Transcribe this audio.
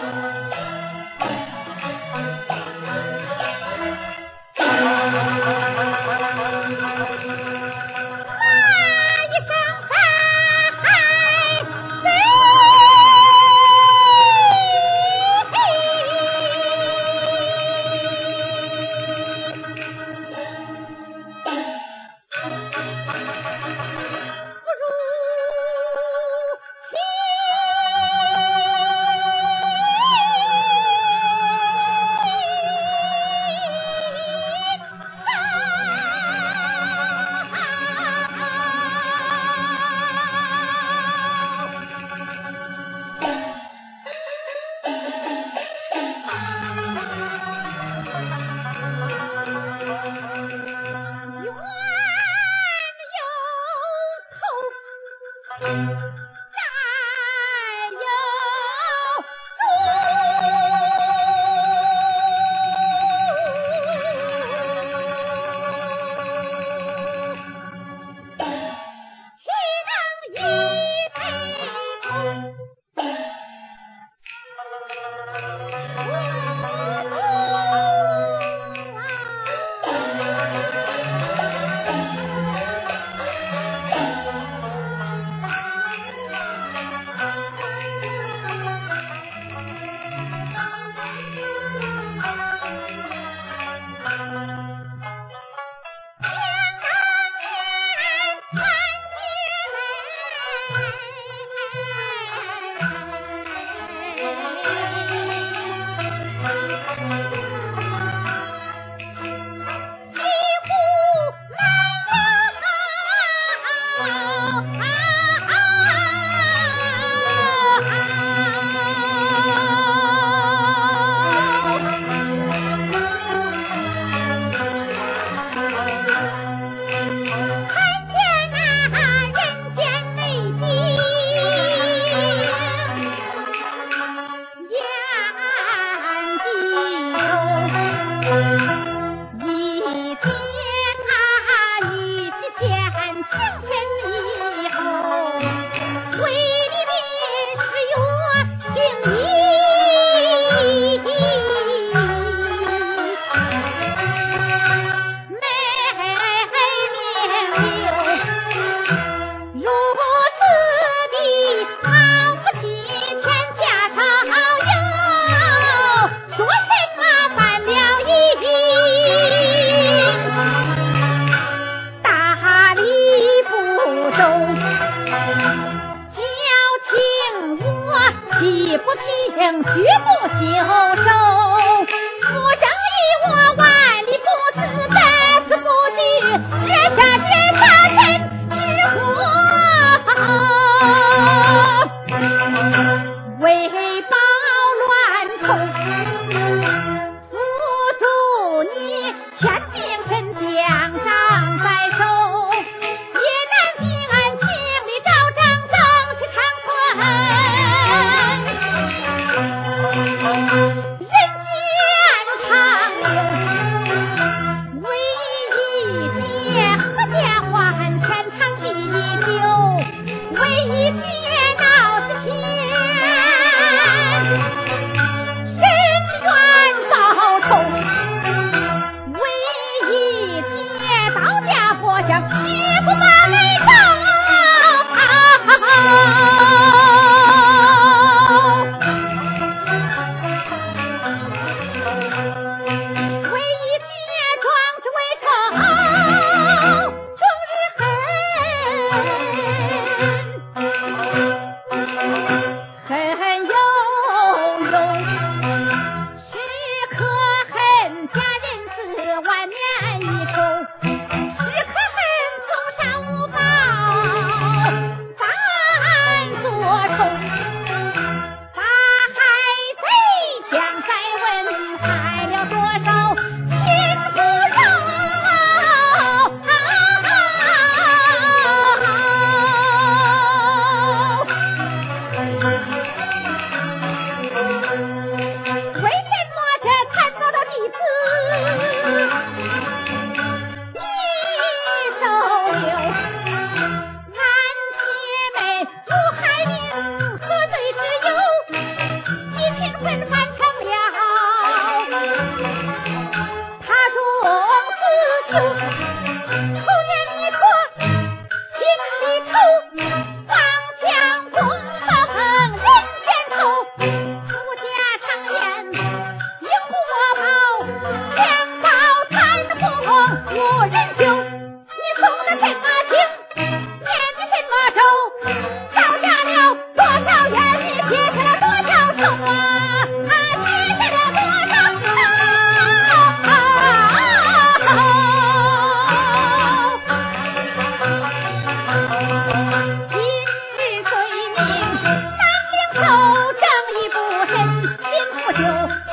Bye. 你不提醒绝不销售头 酒。